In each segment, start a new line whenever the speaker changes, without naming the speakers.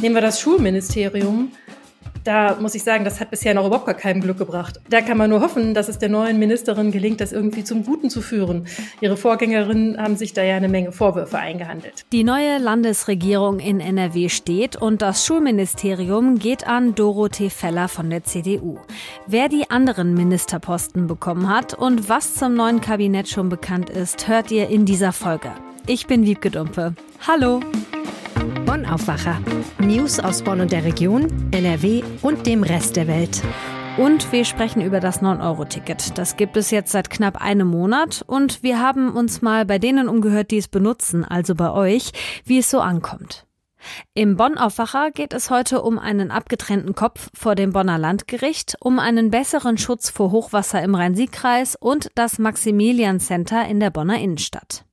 Nehmen wir das Schulministerium da muss ich sagen, das hat bisher noch überhaupt gar keinem Glück gebracht. Da kann man nur hoffen, dass es der neuen Ministerin gelingt, das irgendwie zum Guten zu führen. Ihre Vorgängerinnen haben sich da ja eine Menge Vorwürfe eingehandelt.
Die neue Landesregierung in NRW steht und das Schulministerium geht an Dorothee Feller von der CDU. Wer die anderen Ministerposten bekommen hat und was zum neuen Kabinett schon bekannt ist, hört ihr in dieser Folge. Ich bin Wiebke Dumpe. Hallo!
Bonn Aufwacher. News aus Bonn und der Region, NRW und dem Rest der Welt.
Und wir sprechen über das 9-Euro-Ticket. Das gibt es jetzt seit knapp einem Monat und wir haben uns mal bei denen umgehört, die es benutzen, also bei euch, wie es so ankommt. Im Bonn-Aufwacher geht es heute um einen abgetrennten Kopf vor dem Bonner Landgericht, um einen besseren Schutz vor Hochwasser im Rhein-Sieg-Kreis und das Maximilian Center in der Bonner Innenstadt.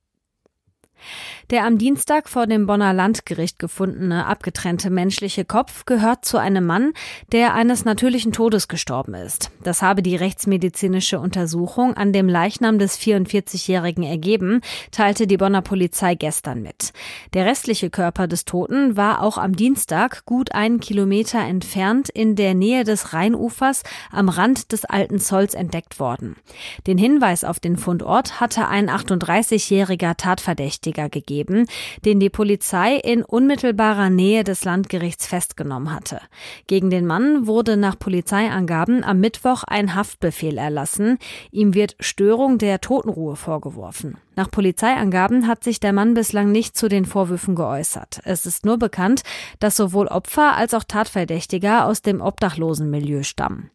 Der am Dienstag vor dem Bonner Landgericht gefundene abgetrennte menschliche Kopf gehört zu einem Mann, der eines natürlichen Todes gestorben ist. Das habe die rechtsmedizinische Untersuchung an dem Leichnam des 44-Jährigen ergeben, teilte die Bonner Polizei gestern mit. Der restliche Körper des Toten war auch am Dienstag gut einen Kilometer entfernt in der Nähe des Rheinufers am Rand des Alten Zolls entdeckt worden. Den Hinweis auf den Fundort hatte ein 38-jähriger Tatverdächtiger gegeben gegeben, den die Polizei in unmittelbarer Nähe des Landgerichts festgenommen hatte. Gegen den Mann wurde nach Polizeiangaben am Mittwoch ein Haftbefehl erlassen. Ihm wird Störung der Totenruhe vorgeworfen. Nach Polizeiangaben hat sich der Mann bislang nicht zu den Vorwürfen geäußert. Es ist nur bekannt, dass sowohl Opfer als auch Tatverdächtiger aus dem Obdachlosenmilieu stammen.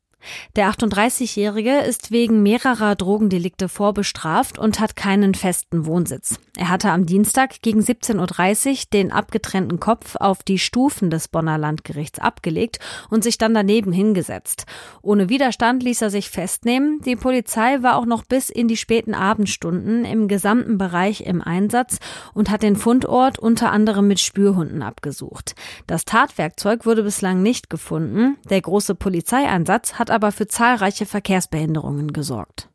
Der 38-Jährige ist wegen mehrerer Drogendelikte vorbestraft und hat keinen festen Wohnsitz. Er hatte am Dienstag gegen 17.30 Uhr den abgetrennten Kopf auf die Stufen des Bonner Landgerichts abgelegt und sich dann daneben hingesetzt. Ohne Widerstand ließ er sich festnehmen. Die Polizei war auch noch bis in die späten Abendstunden im gesamten Bereich im Einsatz und hat den Fundort unter anderem mit Spürhunden abgesucht. Das Tatwerkzeug wurde bislang nicht gefunden. Der große Polizeieinsatz hat aber für zahlreiche Verkehrsbehinderungen gesorgt.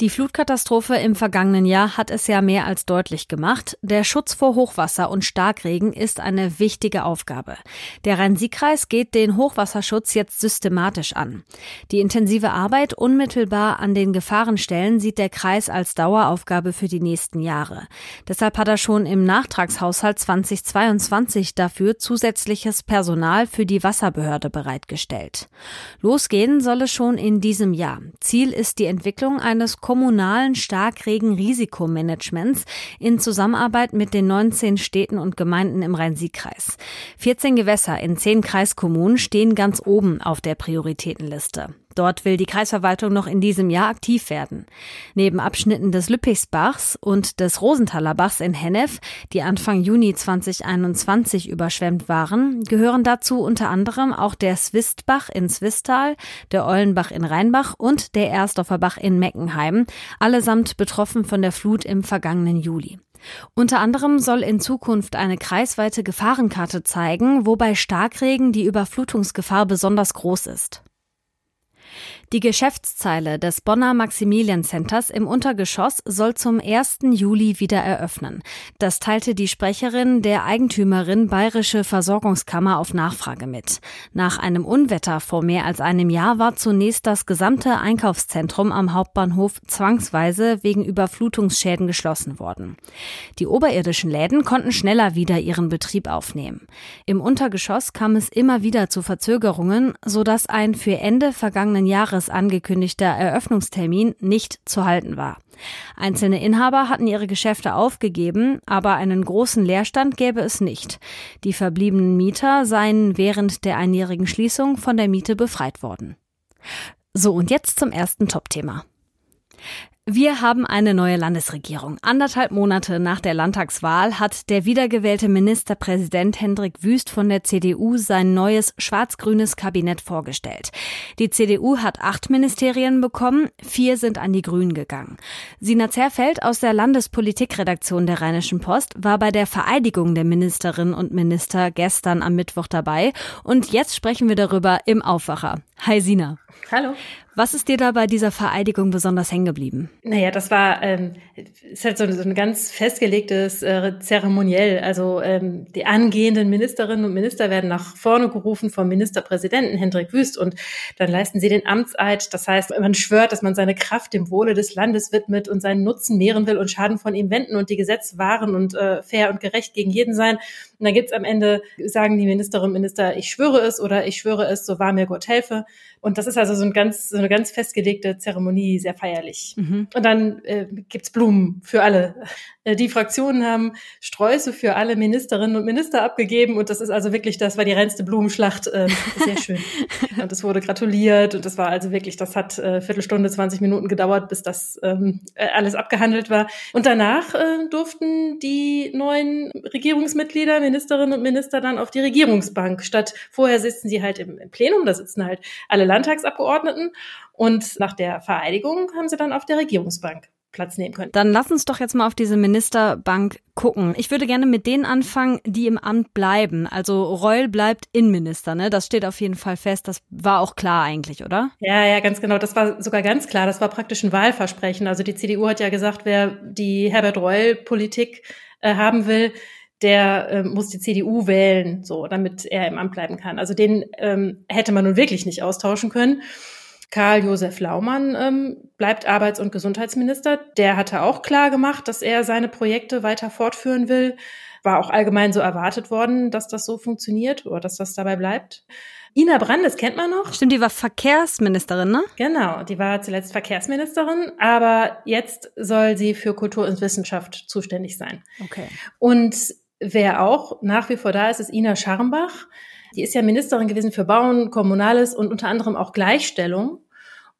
Die Flutkatastrophe im vergangenen Jahr hat es ja mehr als deutlich gemacht. Der Schutz vor Hochwasser und Starkregen ist eine wichtige Aufgabe. Der Rhein-Sieg-Kreis geht den Hochwasserschutz jetzt systematisch an. Die intensive Arbeit unmittelbar an den Gefahrenstellen sieht der Kreis als Daueraufgabe für die nächsten Jahre. Deshalb hat er schon im Nachtragshaushalt 2022 dafür zusätzliches Personal für die Wasserbehörde bereitgestellt. Losgehen soll es schon in diesem Jahr. Ziel ist die Entwicklung eines kommunalen Starkregen-Risikomanagements in Zusammenarbeit mit den 19 Städten und Gemeinden im Rhein-Sieg-Kreis. 14 Gewässer in 10 Kreiskommunen stehen ganz oben auf der Prioritätenliste. Dort will die Kreisverwaltung noch in diesem Jahr aktiv werden. Neben Abschnitten des Lüppichsbachs und des Rosenthaler Bachs in Hennef, die Anfang Juni 2021 überschwemmt waren, gehören dazu unter anderem auch der Swistbach in Swistal, der Eulenbach in Rheinbach und der Ersdorfer Bach in Meckenheim, allesamt betroffen von der Flut im vergangenen Juli. Unter anderem soll in Zukunft eine kreisweite Gefahrenkarte zeigen, wo bei Starkregen die Überflutungsgefahr besonders groß ist. Die Geschäftszeile des Bonner Maximilian Centers im Untergeschoss soll zum 1. Juli wieder eröffnen. Das teilte die Sprecherin der Eigentümerin Bayerische Versorgungskammer auf Nachfrage mit. Nach einem Unwetter vor mehr als einem Jahr war zunächst das gesamte Einkaufszentrum am Hauptbahnhof zwangsweise wegen Überflutungsschäden geschlossen worden. Die oberirdischen Läden konnten schneller wieder ihren Betrieb aufnehmen. Im Untergeschoss kam es immer wieder zu Verzögerungen, sodass ein für Ende vergangenen Jahres Jahres angekündigter Eröffnungstermin nicht zu halten war. Einzelne Inhaber hatten ihre Geschäfte aufgegeben, aber einen großen Leerstand gäbe es nicht. Die verbliebenen Mieter seien während der einjährigen Schließung von der Miete befreit worden. So, und jetzt zum ersten Top-Thema. Wir haben eine neue Landesregierung. Anderthalb Monate nach der Landtagswahl hat der wiedergewählte Ministerpräsident Hendrik Wüst von der CDU sein neues schwarz-grünes Kabinett vorgestellt. Die CDU hat acht Ministerien bekommen, vier sind an die Grünen gegangen. Sina Zerfeld aus der Landespolitikredaktion der Rheinischen Post war bei der Vereidigung der Ministerinnen und Minister gestern am Mittwoch dabei und jetzt sprechen wir darüber im Aufwacher. Hi Sina.
Hallo.
Was ist dir da bei dieser Vereidigung besonders hängen geblieben?
Naja, das war ähm, ist halt so, so ein ganz festgelegtes äh, Zeremoniell. Also ähm, die angehenden Ministerinnen und Minister werden nach vorne gerufen vom Ministerpräsidenten Hendrik Wüst und dann leisten sie den Amtseid. Das heißt, man schwört, dass man seine Kraft dem Wohle des Landes widmet und seinen Nutzen mehren will und Schaden von ihm wenden und die Gesetze wahren und äh, fair und gerecht gegen jeden sein. Und dann gibt's am Ende, sagen die Ministerinnen und Minister, ich schwöre es oder ich schwöre es, so wahr mir Gott helfe. Und das ist also so, ein ganz, so eine ganz festgelegte Zeremonie, sehr feierlich. Mhm. Und dann äh, gibt's Blumen für alle. Äh, die Fraktionen haben Sträuße für alle Ministerinnen und Minister abgegeben und das ist also wirklich, das war die reinste Blumenschlacht. Äh, sehr schön. und es wurde gratuliert und das war also wirklich, das hat äh, Viertelstunde, 20 Minuten gedauert, bis das ähm, äh, alles abgehandelt war. Und danach äh, durften die neuen Regierungsmitglieder, Ministerinnen und Minister dann auf die Regierungsbank. Statt vorher sitzen sie halt im, im Plenum, da sitzen halt alle Landtagsabgeordneten und nach der Vereidigung haben sie dann auf der Regierungsbank Platz nehmen können.
Dann lass uns doch jetzt mal auf diese Ministerbank gucken. Ich würde gerne mit denen anfangen, die im Amt bleiben. Also Reul bleibt Innenminister, ne? Das steht auf jeden Fall fest. Das war auch klar eigentlich, oder?
Ja, ja, ganz genau. Das war sogar ganz klar. Das war praktisch ein Wahlversprechen. Also die CDU hat ja gesagt, wer die Herbert Reul-Politik äh, haben will, der äh, muss die CDU wählen, so, damit er im Amt bleiben kann. Also den ähm, hätte man nun wirklich nicht austauschen können. Karl-Josef Laumann ähm, bleibt Arbeits- und Gesundheitsminister. Der hatte auch klar gemacht, dass er seine Projekte weiter fortführen will. War auch allgemein so erwartet worden, dass das so funktioniert oder dass das dabei bleibt. Ina Brandes kennt man noch.
Stimmt, die war Verkehrsministerin, ne?
Genau, die war zuletzt Verkehrsministerin, aber jetzt soll sie für Kultur und Wissenschaft zuständig sein.
Okay.
Und wer auch nach wie vor da ist, ist Ina Scharmbach. Die ist ja Ministerin gewesen für Bauen, Kommunales und unter anderem auch Gleichstellung.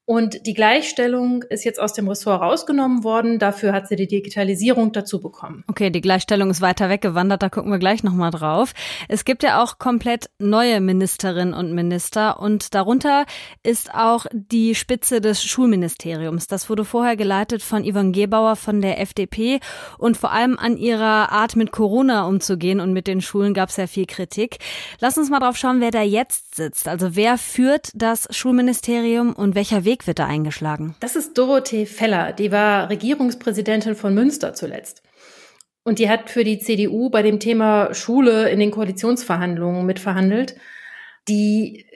Und die Gleichstellung ist jetzt aus dem Ressort rausgenommen worden. Dafür hat sie die Digitalisierung dazu bekommen.
Okay, die Gleichstellung ist weiter weggewandert. Da gucken wir gleich nochmal drauf. Es gibt ja auch komplett neue Ministerinnen und Minister. Und darunter ist auch die Spitze des Schulministeriums. Das wurde vorher geleitet von Yvonne Gebauer von der FDP. Und vor allem an ihrer Art, mit Corona umzugehen und mit den Schulen gab es ja viel Kritik. Lass uns mal drauf schauen, wer da jetzt sitzt. Also wer führt das Schulministerium und welcher Weg Weg wird da eingeschlagen?
Das ist Dorothee Feller, die war Regierungspräsidentin von Münster zuletzt. Und die hat für die CDU bei dem Thema Schule in den Koalitionsverhandlungen mitverhandelt. Die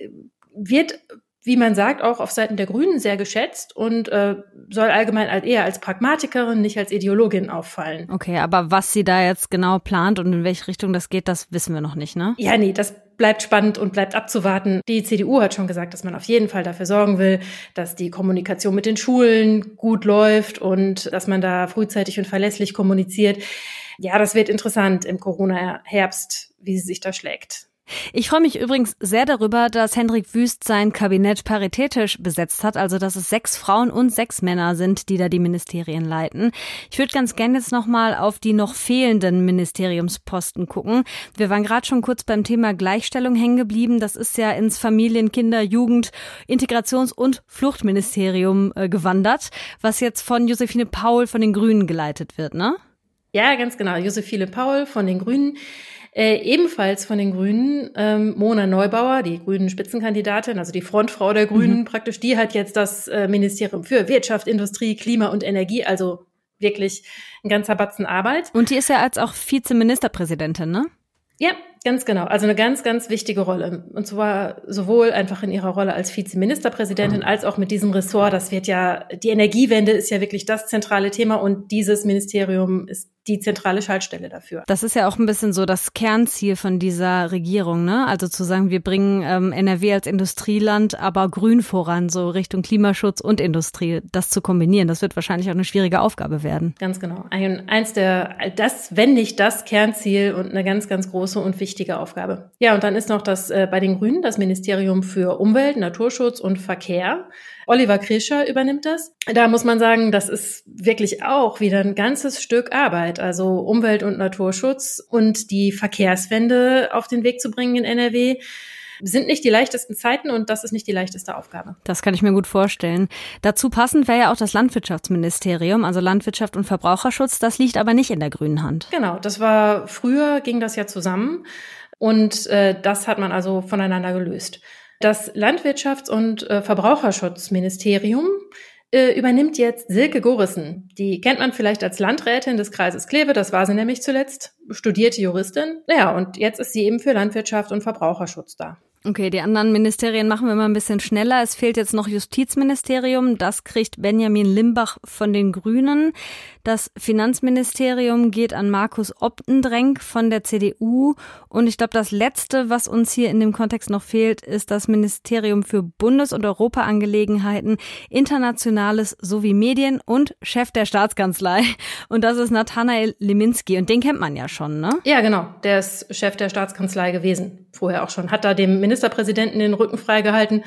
wird, wie man sagt, auch auf Seiten der Grünen sehr geschätzt und äh, soll allgemein eher als Pragmatikerin, nicht als Ideologin auffallen.
Okay, aber was sie da jetzt genau plant und in welche Richtung das geht, das wissen wir noch nicht, ne?
Ja, nee, das bleibt spannend und bleibt abzuwarten. Die CDU hat schon gesagt, dass man auf jeden Fall dafür sorgen will, dass die Kommunikation mit den Schulen gut läuft und dass man da frühzeitig und verlässlich kommuniziert. Ja, das wird interessant im Corona-Herbst, wie sie sich da schlägt.
Ich freue mich übrigens sehr darüber, dass Hendrik Wüst sein Kabinett paritätisch besetzt hat, also dass es sechs Frauen und sechs Männer sind, die da die Ministerien leiten. Ich würde ganz gerne jetzt nochmal auf die noch fehlenden Ministeriumsposten gucken. Wir waren gerade schon kurz beim Thema Gleichstellung hängen geblieben. Das ist ja ins Familien-, Kinder-, Jugend-, Integrations- und Fluchtministerium äh, gewandert, was jetzt von Josephine Paul von den Grünen geleitet wird, ne?
Ja, ganz genau. Josephine Paul von den Grünen. Äh, ebenfalls von den Grünen ähm, Mona Neubauer, die grünen Spitzenkandidatin, also die Frontfrau der Grünen mhm. praktisch, die hat jetzt das äh, Ministerium für Wirtschaft, Industrie, Klima und Energie, also wirklich ein ganzer Batzen Arbeit.
Und die ist ja als auch Vizeministerpräsidentin, ne?
Ja, ganz genau. Also eine ganz, ganz wichtige Rolle. Und zwar sowohl einfach in ihrer Rolle als Vizeministerpräsidentin mhm. als auch mit diesem Ressort. Das wird ja, die Energiewende ist ja wirklich das zentrale Thema und dieses Ministerium ist die zentrale Schaltstelle dafür.
Das ist ja auch ein bisschen so das Kernziel von dieser Regierung, ne? Also zu sagen, wir bringen ähm, NRW als Industrieland, aber grün voran, so Richtung Klimaschutz und Industrie. Das zu kombinieren, das wird wahrscheinlich auch eine schwierige Aufgabe werden.
Ganz genau. Ein, eins der, das, wenn nicht das Kernziel und eine ganz, ganz große und wichtige Aufgabe. Ja, und dann ist noch das äh, bei den Grünen das Ministerium für Umwelt, Naturschutz und Verkehr. Oliver Krischer übernimmt das. Da muss man sagen, das ist wirklich auch wieder ein ganzes Stück Arbeit. Also Umwelt- und Naturschutz und die Verkehrswende auf den Weg zu bringen in NRW sind nicht die leichtesten Zeiten und das ist nicht die leichteste Aufgabe.
Das kann ich mir gut vorstellen. Dazu passend wäre ja auch das Landwirtschaftsministerium, also Landwirtschaft und Verbraucherschutz. Das liegt aber nicht in der grünen Hand.
Genau, das war früher ging das ja zusammen und äh, das hat man also voneinander gelöst. Das Landwirtschafts- und äh, Verbraucherschutzministerium äh, übernimmt jetzt Silke Gorissen. Die kennt man vielleicht als Landrätin des Kreises Kleve, das war sie nämlich zuletzt, studierte Juristin. Ja, und jetzt ist sie eben für Landwirtschaft und Verbraucherschutz da.
Okay, die anderen Ministerien machen wir mal ein bisschen schneller. Es fehlt jetzt noch Justizministerium. Das kriegt Benjamin Limbach von den Grünen. Das Finanzministerium geht an Markus Optendrenk von der CDU. Und ich glaube, das Letzte, was uns hier in dem Kontext noch fehlt, ist das Ministerium für Bundes- und Europaangelegenheiten, Internationales sowie Medien und Chef der Staatskanzlei. Und das ist Nathanael Leminski. Und den kennt man ja schon, ne?
Ja, genau. Der ist Chef der Staatskanzlei gewesen. Vorher auch schon. Hat da dem Ministerpräsidenten den Rücken freigehalten.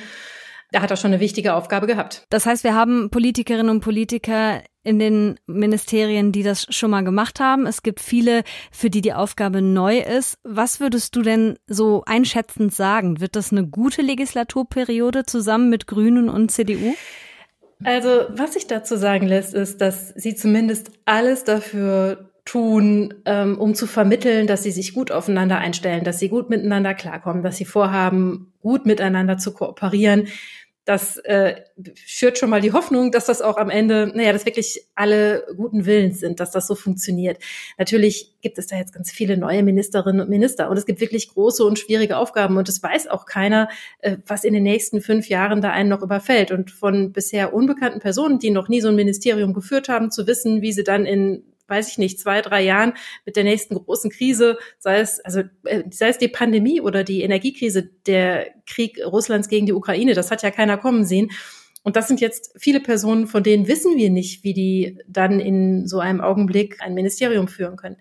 Da hat er schon eine wichtige Aufgabe gehabt.
Das heißt, wir haben Politikerinnen und Politiker in den Ministerien, die das schon mal gemacht haben. Es gibt viele, für die die Aufgabe neu ist. Was würdest du denn so einschätzend sagen? Wird das eine gute Legislaturperiode zusammen mit Grünen und CDU?
Also, was sich dazu sagen lässt, ist, dass sie zumindest alles dafür tun, ähm, um zu vermitteln, dass sie sich gut aufeinander einstellen, dass sie gut miteinander klarkommen, dass sie vorhaben, gut miteinander zu kooperieren. Das äh, schürt schon mal die Hoffnung, dass das auch am Ende, naja, dass wirklich alle guten Willens sind, dass das so funktioniert. Natürlich gibt es da jetzt ganz viele neue Ministerinnen und Minister und es gibt wirklich große und schwierige Aufgaben und es weiß auch keiner, äh, was in den nächsten fünf Jahren da einen noch überfällt. Und von bisher unbekannten Personen, die noch nie so ein Ministerium geführt haben, zu wissen, wie sie dann in weiß ich nicht, zwei, drei Jahren mit der nächsten großen Krise, sei es, also, äh, sei es die Pandemie oder die Energiekrise, der Krieg Russlands gegen die Ukraine, das hat ja keiner kommen sehen. Und das sind jetzt viele Personen, von denen wissen wir nicht, wie die dann in so einem Augenblick ein Ministerium führen können.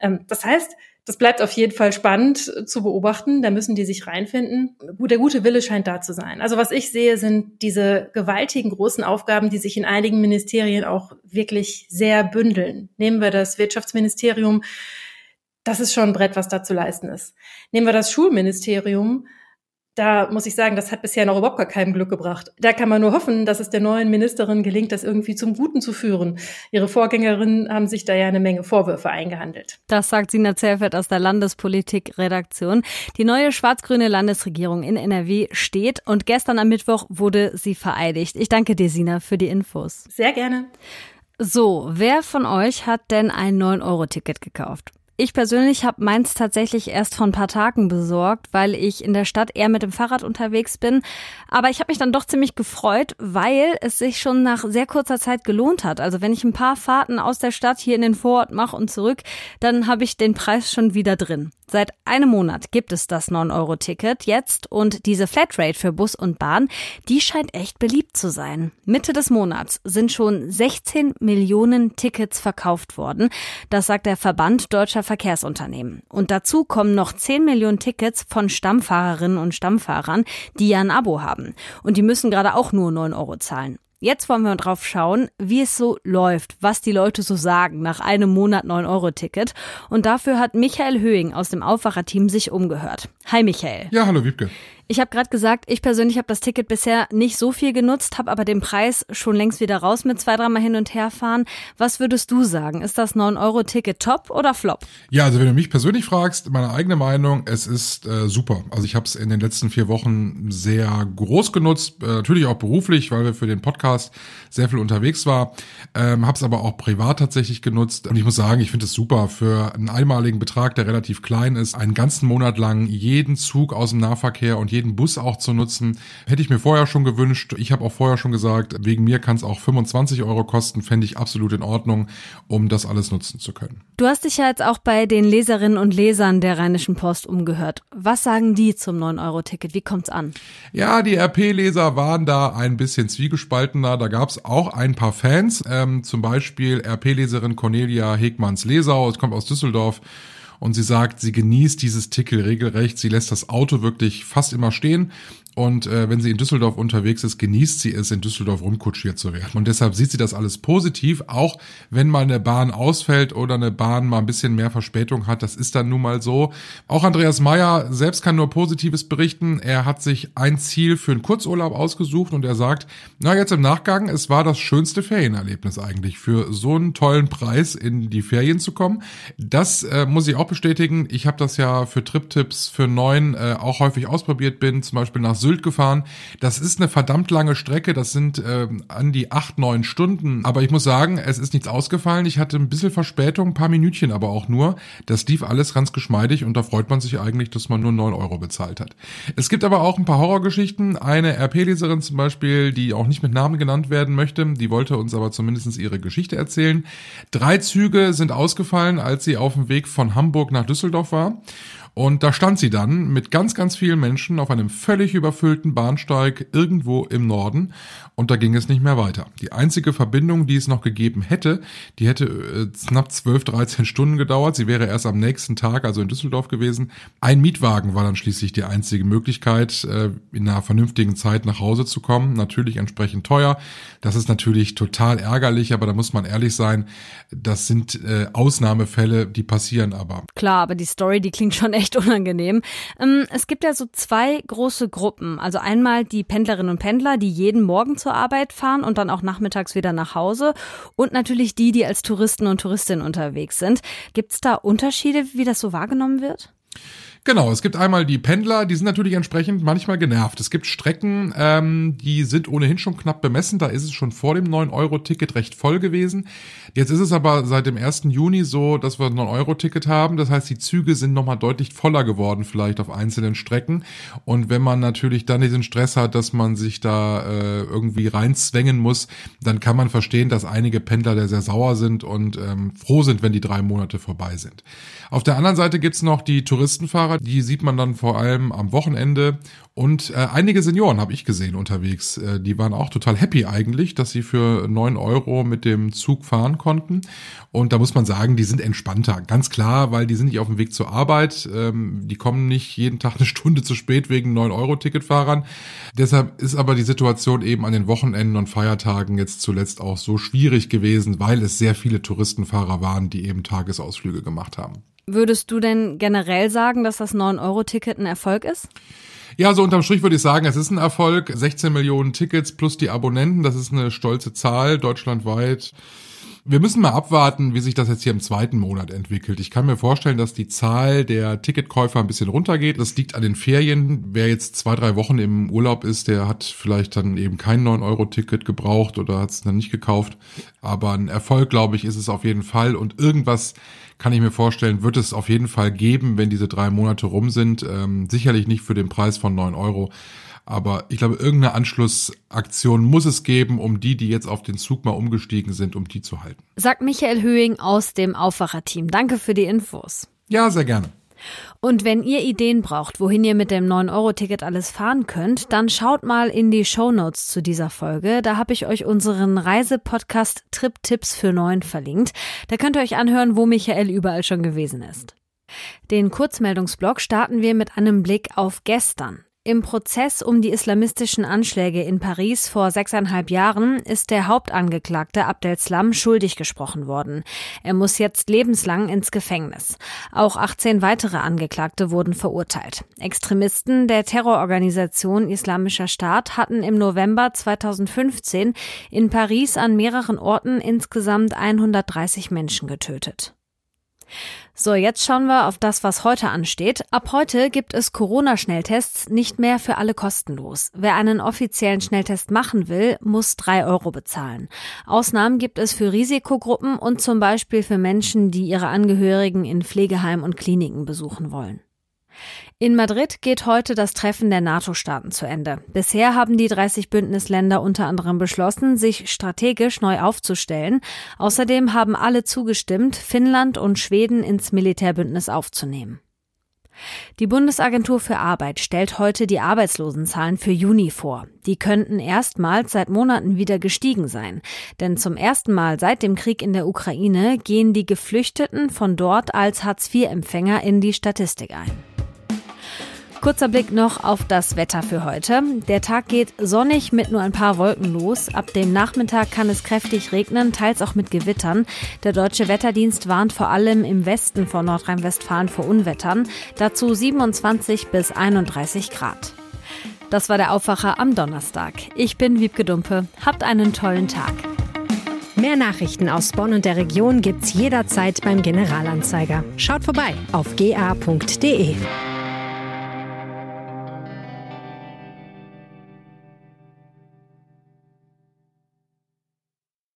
Ähm, das heißt, das bleibt auf jeden Fall spannend zu beobachten. Da müssen die sich reinfinden. Der gute Wille scheint da zu sein. Also was ich sehe, sind diese gewaltigen großen Aufgaben, die sich in einigen Ministerien auch wirklich sehr bündeln. Nehmen wir das Wirtschaftsministerium. Das ist schon ein Brett, was da zu leisten ist. Nehmen wir das Schulministerium da muss ich sagen, das hat bisher noch überhaupt gar keinem Glück gebracht. Da kann man nur hoffen, dass es der neuen Ministerin gelingt, das irgendwie zum Guten zu führen. Ihre Vorgängerinnen haben sich da ja eine Menge Vorwürfe eingehandelt.
Das sagt Sina Zellfeld aus der Landespolitik-Redaktion. Die neue schwarz-grüne Landesregierung in NRW steht und gestern am Mittwoch wurde sie vereidigt. Ich danke dir, Sina, für die Infos.
Sehr gerne.
So, wer von euch hat denn ein 9-Euro-Ticket gekauft? Ich persönlich habe meins tatsächlich erst vor ein paar Tagen besorgt, weil ich in der Stadt eher mit dem Fahrrad unterwegs bin. Aber ich habe mich dann doch ziemlich gefreut, weil es sich schon nach sehr kurzer Zeit gelohnt hat. Also wenn ich ein paar Fahrten aus der Stadt hier in den Vorort mache und zurück, dann habe ich den Preis schon wieder drin. Seit einem Monat gibt es das 9-Euro-Ticket jetzt und diese Flatrate für Bus und Bahn, die scheint echt beliebt zu sein. Mitte des Monats sind schon 16 Millionen Tickets verkauft worden. Das sagt der Verband Deutscher Verkehrsunternehmen. Und dazu kommen noch 10 Millionen Tickets von Stammfahrerinnen und Stammfahrern, die ja ein Abo haben. Und die müssen gerade auch nur 9 Euro zahlen. Jetzt wollen wir drauf schauen, wie es so läuft, was die Leute so sagen nach einem Monat 9-Euro-Ticket. Und dafür hat Michael Höhing aus dem Aufwacherteam sich umgehört. Hi Michael.
Ja, hallo Wiebke.
Ich habe gerade gesagt, ich persönlich habe das Ticket bisher nicht so viel genutzt, habe aber den Preis schon längst wieder raus mit zwei, dreimal hin und her fahren. Was würdest du sagen? Ist das 9-Euro-Ticket top oder flop?
Ja, also wenn du mich persönlich fragst, meine eigene Meinung, es ist äh, super. Also ich habe es in den letzten vier Wochen sehr groß genutzt, äh, natürlich auch beruflich, weil wir für den Podcast sehr viel unterwegs war. Ähm, habe es aber auch privat tatsächlich genutzt. Und ich muss sagen, ich finde es super für einen einmaligen Betrag, der relativ klein ist, einen ganzen Monat lang jeden Zug aus dem Nahverkehr und jeden Bus auch zu nutzen. Hätte ich mir vorher schon gewünscht. Ich habe auch vorher schon gesagt, wegen mir kann es auch 25 Euro kosten, fände ich absolut in Ordnung, um das alles nutzen zu können.
Du hast dich ja jetzt auch bei den Leserinnen und Lesern der Rheinischen Post umgehört. Was sagen die zum 9-Euro-Ticket? Wie kommt's an?
Ja, die RP-Leser waren da ein bisschen zwiegespaltener. Da gab es auch ein paar Fans, ähm, zum Beispiel RP-Leserin Cornelia Hegmanns-Lesau, es kommt aus Düsseldorf und sie sagt, sie genießt dieses Ticket regelrecht. Sie lässt das Auto wirklich fast immer stehen und äh, wenn sie in Düsseldorf unterwegs ist, genießt sie es, in Düsseldorf rumkutschiert zu werden. Und deshalb sieht sie das alles positiv, auch wenn mal eine Bahn ausfällt oder eine Bahn mal ein bisschen mehr Verspätung hat. Das ist dann nun mal so. Auch Andreas Meyer selbst kann nur Positives berichten. Er hat sich ein Ziel für einen Kurzurlaub ausgesucht und er sagt, na jetzt im Nachgang, es war das schönste Ferienerlebnis eigentlich, für so einen tollen Preis in die Ferien zu kommen. Das äh, muss ich auch bestätigen. Ich habe das ja für Trip-Tipps für neun äh, auch häufig ausprobiert, bin zum Beispiel nach Sylt gefahren. Das ist eine verdammt lange Strecke, das sind äh, an die acht, neun Stunden. Aber ich muss sagen, es ist nichts ausgefallen. Ich hatte ein bisschen Verspätung, ein paar Minütchen aber auch nur. Das lief alles ganz geschmeidig und da freut man sich eigentlich, dass man nur neun Euro bezahlt hat. Es gibt aber auch ein paar Horrorgeschichten. Eine RP-Leserin zum Beispiel, die auch nicht mit Namen genannt werden möchte, die wollte uns aber zumindest ihre Geschichte erzählen. Drei Züge sind ausgefallen, als sie auf dem Weg von Hamburg nach Düsseldorf war. Und da stand sie dann mit ganz, ganz vielen Menschen auf einem völlig überfüllten Bahnsteig irgendwo im Norden und da ging es nicht mehr weiter. Die einzige Verbindung, die es noch gegeben hätte, die hätte äh, knapp 12, 13 Stunden gedauert. Sie wäre erst am nächsten Tag, also in Düsseldorf gewesen. Ein Mietwagen war dann schließlich die einzige Möglichkeit, äh, in einer vernünftigen Zeit nach Hause zu kommen. Natürlich entsprechend teuer. Das ist natürlich total ärgerlich, aber da muss man ehrlich sein, das sind äh, Ausnahmefälle, die passieren aber.
Klar, aber die Story, die klingt schon echt echt unangenehm. Ähm, es gibt ja so zwei große Gruppen. Also einmal die Pendlerinnen und Pendler, die jeden Morgen zur Arbeit fahren und dann auch nachmittags wieder nach Hause. Und natürlich die, die als Touristen und Touristinnen unterwegs sind. Gibt es da Unterschiede, wie das so wahrgenommen wird?
Genau, es gibt einmal die Pendler, die sind natürlich entsprechend manchmal genervt. Es gibt Strecken, ähm, die sind ohnehin schon knapp bemessen. Da ist es schon vor dem 9-Euro-Ticket recht voll gewesen. Jetzt ist es aber seit dem 1. Juni so, dass wir ein 9-Euro-Ticket haben. Das heißt, die Züge sind nochmal deutlich voller geworden, vielleicht auf einzelnen Strecken. Und wenn man natürlich dann diesen Stress hat, dass man sich da äh, irgendwie reinzwängen muss, dann kann man verstehen, dass einige Pendler da sehr sauer sind und ähm, froh sind, wenn die drei Monate vorbei sind. Auf der anderen Seite gibt's noch die Touristenfahrer, die sieht man dann vor allem am Wochenende. Und äh, einige Senioren habe ich gesehen unterwegs. Äh, die waren auch total happy eigentlich, dass sie für neun Euro mit dem Zug fahren konnten. Und da muss man sagen, die sind entspannter. Ganz klar, weil die sind nicht auf dem Weg zur Arbeit. Ähm, die kommen nicht jeden Tag eine Stunde zu spät wegen neun Euro Ticketfahrern. Deshalb ist aber die Situation eben an den Wochenenden und Feiertagen jetzt zuletzt auch so schwierig gewesen, weil es sehr viele Touristenfahrer waren, die eben Tagesausflüge gemacht haben.
Würdest du denn generell sagen, dass das 9-Euro-Ticket ein Erfolg ist?
Ja, so unterm Strich würde ich sagen, es ist ein Erfolg. 16 Millionen Tickets plus die Abonnenten, das ist eine stolze Zahl deutschlandweit. Wir müssen mal abwarten, wie sich das jetzt hier im zweiten Monat entwickelt. Ich kann mir vorstellen, dass die Zahl der Ticketkäufer ein bisschen runtergeht. Das liegt an den Ferien. Wer jetzt zwei, drei Wochen im Urlaub ist, der hat vielleicht dann eben kein 9-Euro-Ticket gebraucht oder hat es dann nicht gekauft. Aber ein Erfolg, glaube ich, ist es auf jeden Fall. Und irgendwas kann ich mir vorstellen, wird es auf jeden Fall geben, wenn diese drei Monate rum sind. Ähm, sicherlich nicht für den Preis von neun Euro. Aber ich glaube, irgendeine Anschlussaktion muss es geben, um die, die jetzt auf den Zug mal umgestiegen sind, um die zu halten.
Sagt Michael Höhing aus dem Aufwacherteam. Danke für die Infos.
Ja, sehr gerne.
Und wenn ihr Ideen braucht, wohin ihr mit dem 9-Euro-Ticket alles fahren könnt, dann schaut mal in die Show Notes zu dieser Folge. Da habe ich euch unseren Reisepodcast Trip-Tipps für 9 verlinkt. Da könnt ihr euch anhören, wo Michael überall schon gewesen ist. Den Kurzmeldungsblock starten wir mit einem Blick auf gestern. Im Prozess um die islamistischen Anschläge in Paris vor sechseinhalb Jahren ist der Hauptangeklagte Abdel schuldig gesprochen worden. Er muss jetzt lebenslang ins Gefängnis. Auch 18 weitere Angeklagte wurden verurteilt. Extremisten der Terrororganisation Islamischer Staat hatten im November 2015 in Paris an mehreren Orten insgesamt 130 Menschen getötet. So, jetzt schauen wir auf das, was heute ansteht. Ab heute gibt es Corona-Schnelltests nicht mehr für alle kostenlos. Wer einen offiziellen Schnelltest machen will, muss drei Euro bezahlen. Ausnahmen gibt es für Risikogruppen und zum Beispiel für Menschen, die ihre Angehörigen in Pflegeheimen und Kliniken besuchen wollen. In Madrid geht heute das Treffen der NATO-Staaten zu Ende. Bisher haben die 30 Bündnisländer unter anderem beschlossen, sich strategisch neu aufzustellen. Außerdem haben alle zugestimmt, Finnland und Schweden ins Militärbündnis aufzunehmen. Die Bundesagentur für Arbeit stellt heute die Arbeitslosenzahlen für Juni vor. Die könnten erstmals seit Monaten wieder gestiegen sein. Denn zum ersten Mal seit dem Krieg in der Ukraine gehen die Geflüchteten von dort als Hartz-IV-Empfänger in die Statistik ein. Kurzer Blick noch auf das Wetter für heute. Der Tag geht sonnig mit nur ein paar Wolken los. Ab dem Nachmittag kann es kräftig regnen, teils auch mit Gewittern. Der deutsche Wetterdienst warnt vor allem im Westen von Nordrhein-Westfalen vor Unwettern. Dazu 27 bis 31 Grad. Das war der Aufwacher am Donnerstag. Ich bin Wiebke Dumpe. Habt einen tollen Tag.
Mehr Nachrichten aus Bonn und der Region gibt's jederzeit beim Generalanzeiger. Schaut vorbei auf ga.de.